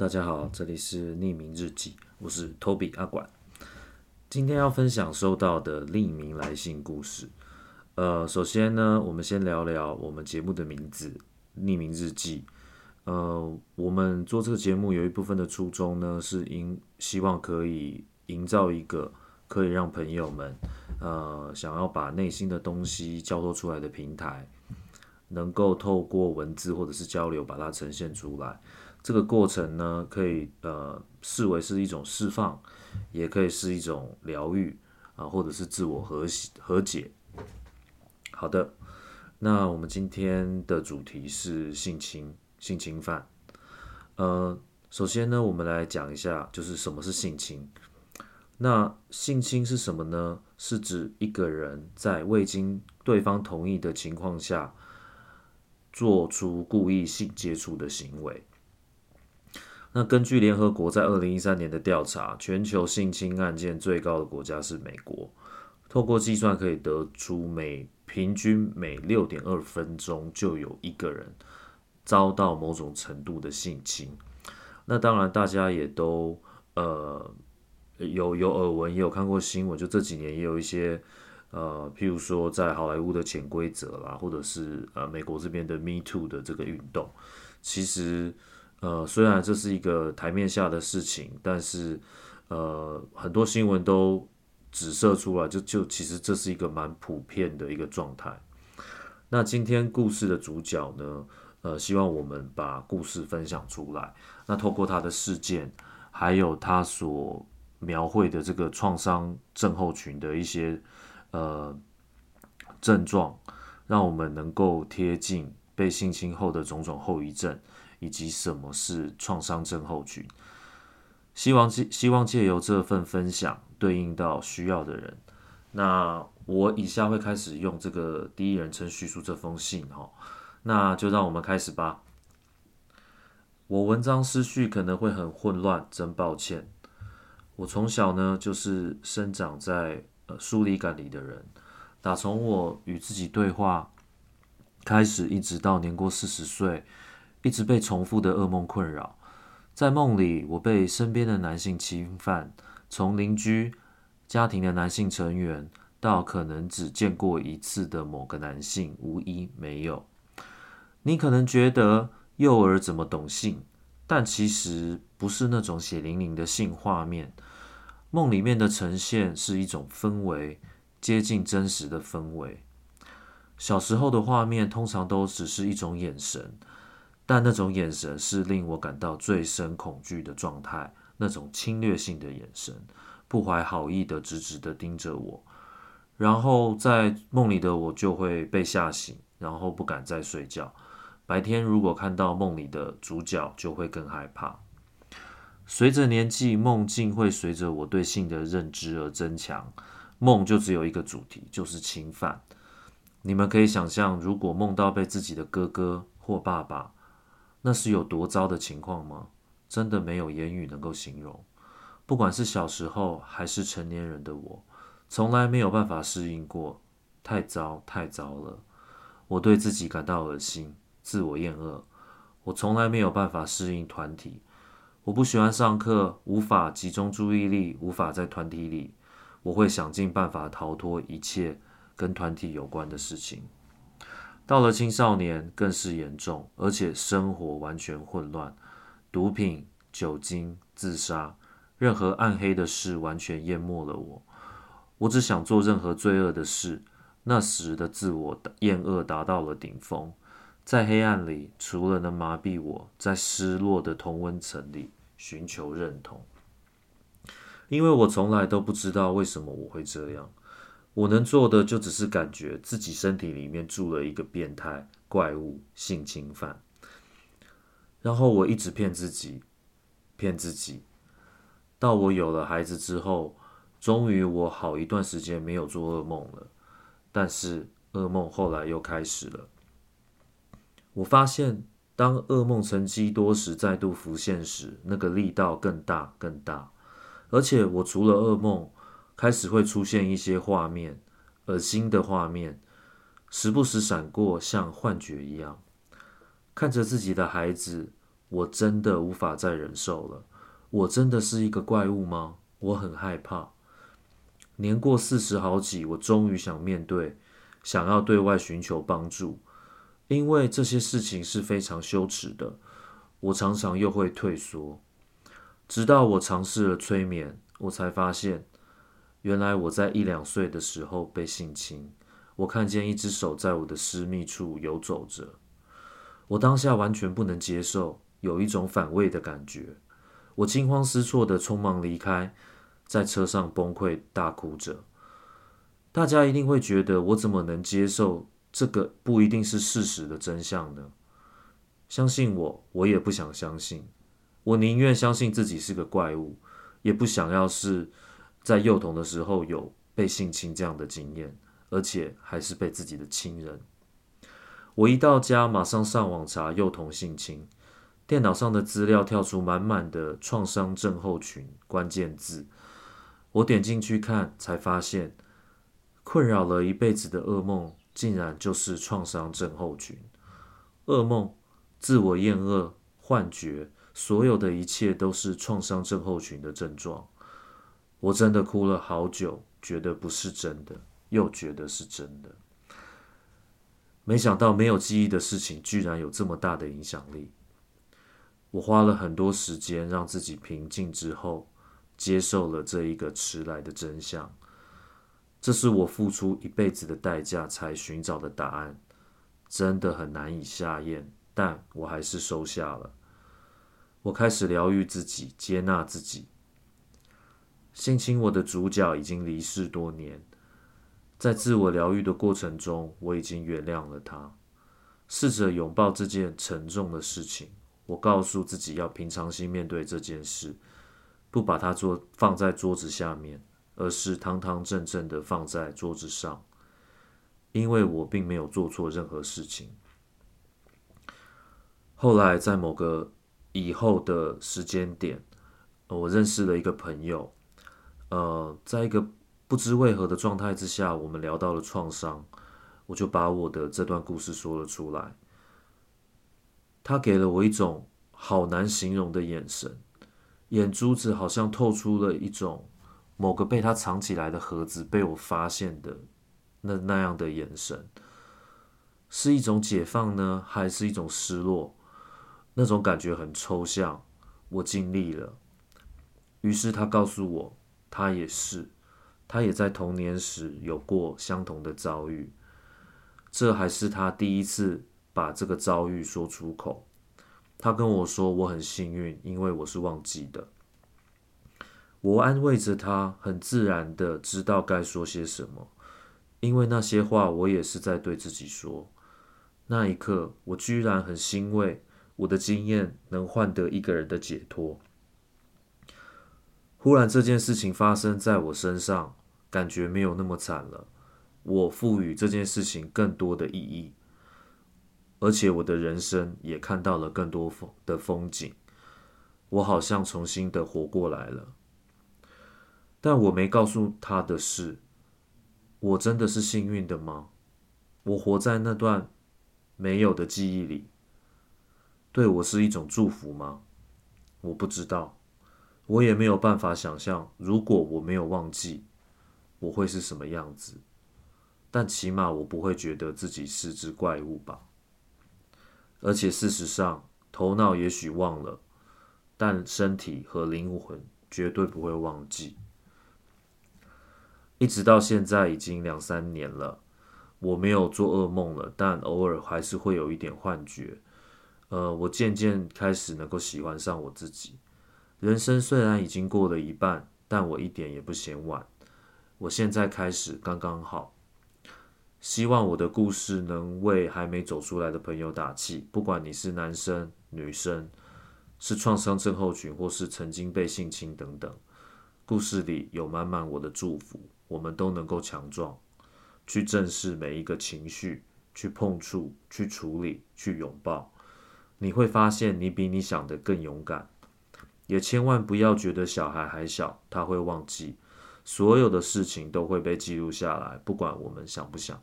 大家好，这里是匿名日记，我是 Toby 阿管。今天要分享收到的匿名来信故事。呃，首先呢，我们先聊聊我们节目的名字——匿名日记。呃，我们做这个节目有一部分的初衷呢，是因希望可以营造一个可以让朋友们呃想要把内心的东西交托出来的平台，能够透过文字或者是交流把它呈现出来。这个过程呢，可以呃视为是一种释放，也可以是一种疗愈啊，或者是自我和和解。好的，那我们今天的主题是性侵、性侵犯。呃，首先呢，我们来讲一下，就是什么是性侵。那性侵是什么呢？是指一个人在未经对方同意的情况下，做出故意性接触的行为。那根据联合国在二零一三年的调查，全球性侵案件最高的国家是美国。透过计算可以得出，每平均每六点二分钟就有一个人遭到某种程度的性侵。那当然，大家也都呃有有耳闻，也有看过新闻。就这几年也有一些呃，譬如说在好莱坞的潜规则啦，或者是呃美国这边的 Me Too 的这个运动，其实。呃，虽然这是一个台面下的事情，但是呃，很多新闻都指涉出来，就就其实这是一个蛮普遍的一个状态。那今天故事的主角呢，呃，希望我们把故事分享出来。那透过他的事件，还有他所描绘的这个创伤症候群的一些呃症状，让我们能够贴近被性侵后的种种后遗症。以及什么是创伤症候群？希望借希望借由这份分享对应到需要的人。那我以下会开始用这个第一人称叙述这封信哈，那就让我们开始吧。我文章思绪可能会很混乱，真抱歉。我从小呢就是生长在呃疏离感里的人，打从我与自己对话开始，一直到年过四十岁。一直被重复的噩梦困扰，在梦里，我被身边的男性侵犯，从邻居、家庭的男性成员，到可能只见过一次的某个男性，无一没有。你可能觉得幼儿怎么懂性，但其实不是那种血淋淋的性画面。梦里面的呈现是一种氛围，接近真实的氛围。小时候的画面通常都只是一种眼神。但那种眼神是令我感到最深恐惧的状态，那种侵略性的眼神，不怀好意的直直的盯着我，然后在梦里的我就会被吓醒，然后不敢再睡觉。白天如果看到梦里的主角，就会更害怕。随着年纪，梦境会随着我对性的认知而增强，梦就只有一个主题，就是侵犯。你们可以想象，如果梦到被自己的哥哥或爸爸，那是有多糟的情况吗？真的没有言语能够形容。不管是小时候还是成年人的我，从来没有办法适应过。太糟，太糟了！我对自己感到恶心，自我厌恶。我从来没有办法适应团体。我不喜欢上课，无法集中注意力，无法在团体里。我会想尽办法逃脱一切跟团体有关的事情。到了青少年更是严重，而且生活完全混乱，毒品、酒精、自杀，任何暗黑的事完全淹没了我。我只想做任何罪恶的事。那时的自我厌恶达到了顶峰，在黑暗里，除了能麻痹我，在失落的同温层里寻求认同，因为我从来都不知道为什么我会这样。我能做的就只是感觉自己身体里面住了一个变态怪物性侵犯，然后我一直骗自己，骗自己，到我有了孩子之后，终于我好一段时间没有做噩梦了，但是噩梦后来又开始了。我发现当噩梦沉积多时再度浮现时，那个力道更大更大，而且我除了噩梦。开始会出现一些画面，恶心的画面，时不时闪过，像幻觉一样。看着自己的孩子，我真的无法再忍受了。我真的是一个怪物吗？我很害怕。年过四十好几，我终于想面对，想要对外寻求帮助，因为这些事情是非常羞耻的。我常常又会退缩，直到我尝试了催眠，我才发现，原来我在一两岁的时候被性侵。我看见一只手在我的私密处游走着，我当下完全不能接受，有一种反胃的感觉。我惊慌失措地匆忙离开，在车上崩溃大哭着。大家一定会觉得我怎么能接受这个不一定是事实的真相呢？相信我，我也不想相信。我宁愿相信自己是个怪物，也不想要是在幼童的时候有被性侵这样的经验。而且还是被自己的亲人。我一到家，马上上网查幼童性侵，电脑上的资料跳出满满的创伤症候群关键字。我点进去看，才发现困扰了一辈子的噩梦，竟然就是创伤症候群。噩梦、自我厌恶、幻觉，所有的一切都是创伤症候群的症状。我真的哭了好久，觉得不是真的。又觉得是真的，没想到没有记忆的事情居然有这么大的影响力。我花了很多时间让自己平静之后，接受了这一个迟来的真相。这是我付出一辈子的代价才寻找的答案，真的很难以下咽，但我还是收下了。我开始疗愈自己，接纳自己。性侵我的主角已经离世多年。在自我疗愈的过程中，我已经原谅了他，试着拥抱这件沉重的事情。我告诉自己要平常心面对这件事，不把它做放在桌子下面，而是堂堂正正的放在桌子上，因为我并没有做错任何事情。后来在某个以后的时间点，我认识了一个朋友，呃，在一个。不知为何的状态之下，我们聊到了创伤，我就把我的这段故事说了出来。他给了我一种好难形容的眼神，眼珠子好像透出了一种某个被他藏起来的盒子被我发现的那那样的眼神，是一种解放呢，还是一种失落？那种感觉很抽象。我尽力了，于是他告诉我，他也是。他也在童年时有过相同的遭遇，这还是他第一次把这个遭遇说出口。他跟我说：“我很幸运，因为我是忘记的。”我安慰着他，很自然的知道该说些什么，因为那些话我也是在对自己说。那一刻，我居然很欣慰，我的经验能换得一个人的解脱。忽然，这件事情发生在我身上。感觉没有那么惨了，我赋予这件事情更多的意义，而且我的人生也看到了更多风的风景，我好像重新的活过来了。但我没告诉他的是，我真的是幸运的吗？我活在那段没有的记忆里，对我是一种祝福吗？我不知道，我也没有办法想象，如果我没有忘记。我会是什么样子？但起码我不会觉得自己是只怪物吧。而且事实上，头脑也许忘了，但身体和灵魂绝对不会忘记。一直到现在已经两三年了，我没有做噩梦了，但偶尔还是会有一点幻觉。呃，我渐渐开始能够喜欢上我自己。人生虽然已经过了一半，但我一点也不嫌晚。我现在开始刚刚好，希望我的故事能为还没走出来的朋友打气。不管你是男生、女生，是创伤症候群，或是曾经被性侵等等，故事里有满满我的祝福。我们都能够强壮，去正视每一个情绪，去碰触，去处理，去拥抱。你会发现，你比你想的更勇敢。也千万不要觉得小孩还小，他会忘记。所有的事情都会被记录下来，不管我们想不想。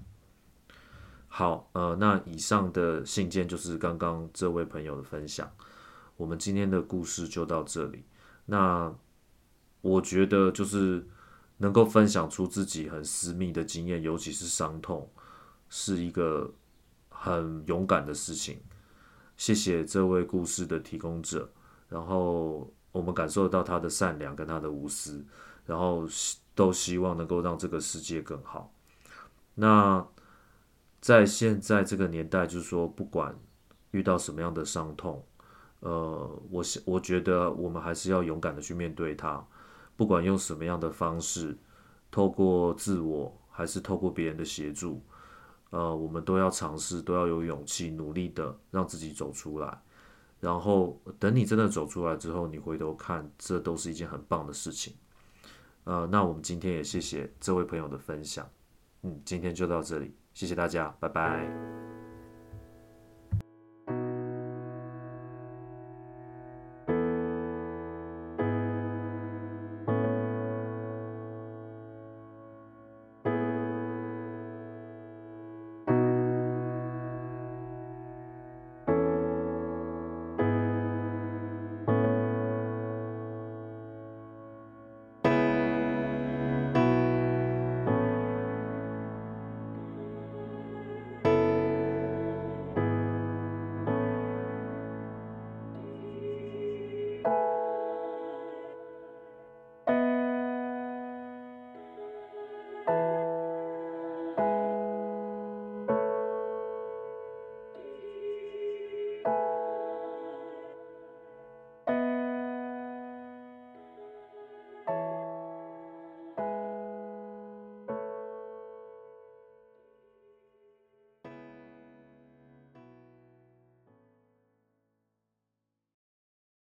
好，呃，那以上的信件就是刚刚这位朋友的分享。我们今天的故事就到这里。那我觉得就是能够分享出自己很私密的经验，尤其是伤痛，是一个很勇敢的事情。谢谢这位故事的提供者，然后我们感受到他的善良跟他的无私，然后都希望能够让这个世界更好。那在现在这个年代，就是说，不管遇到什么样的伤痛，呃，我我觉得我们还是要勇敢的去面对它，不管用什么样的方式，透过自我还是透过别人的协助。呃，我们都要尝试，都要有勇气，努力的让自己走出来。然后等你真的走出来之后，你回头看，这都是一件很棒的事情。呃，那我们今天也谢谢这位朋友的分享。嗯，今天就到这里，谢谢大家，拜拜。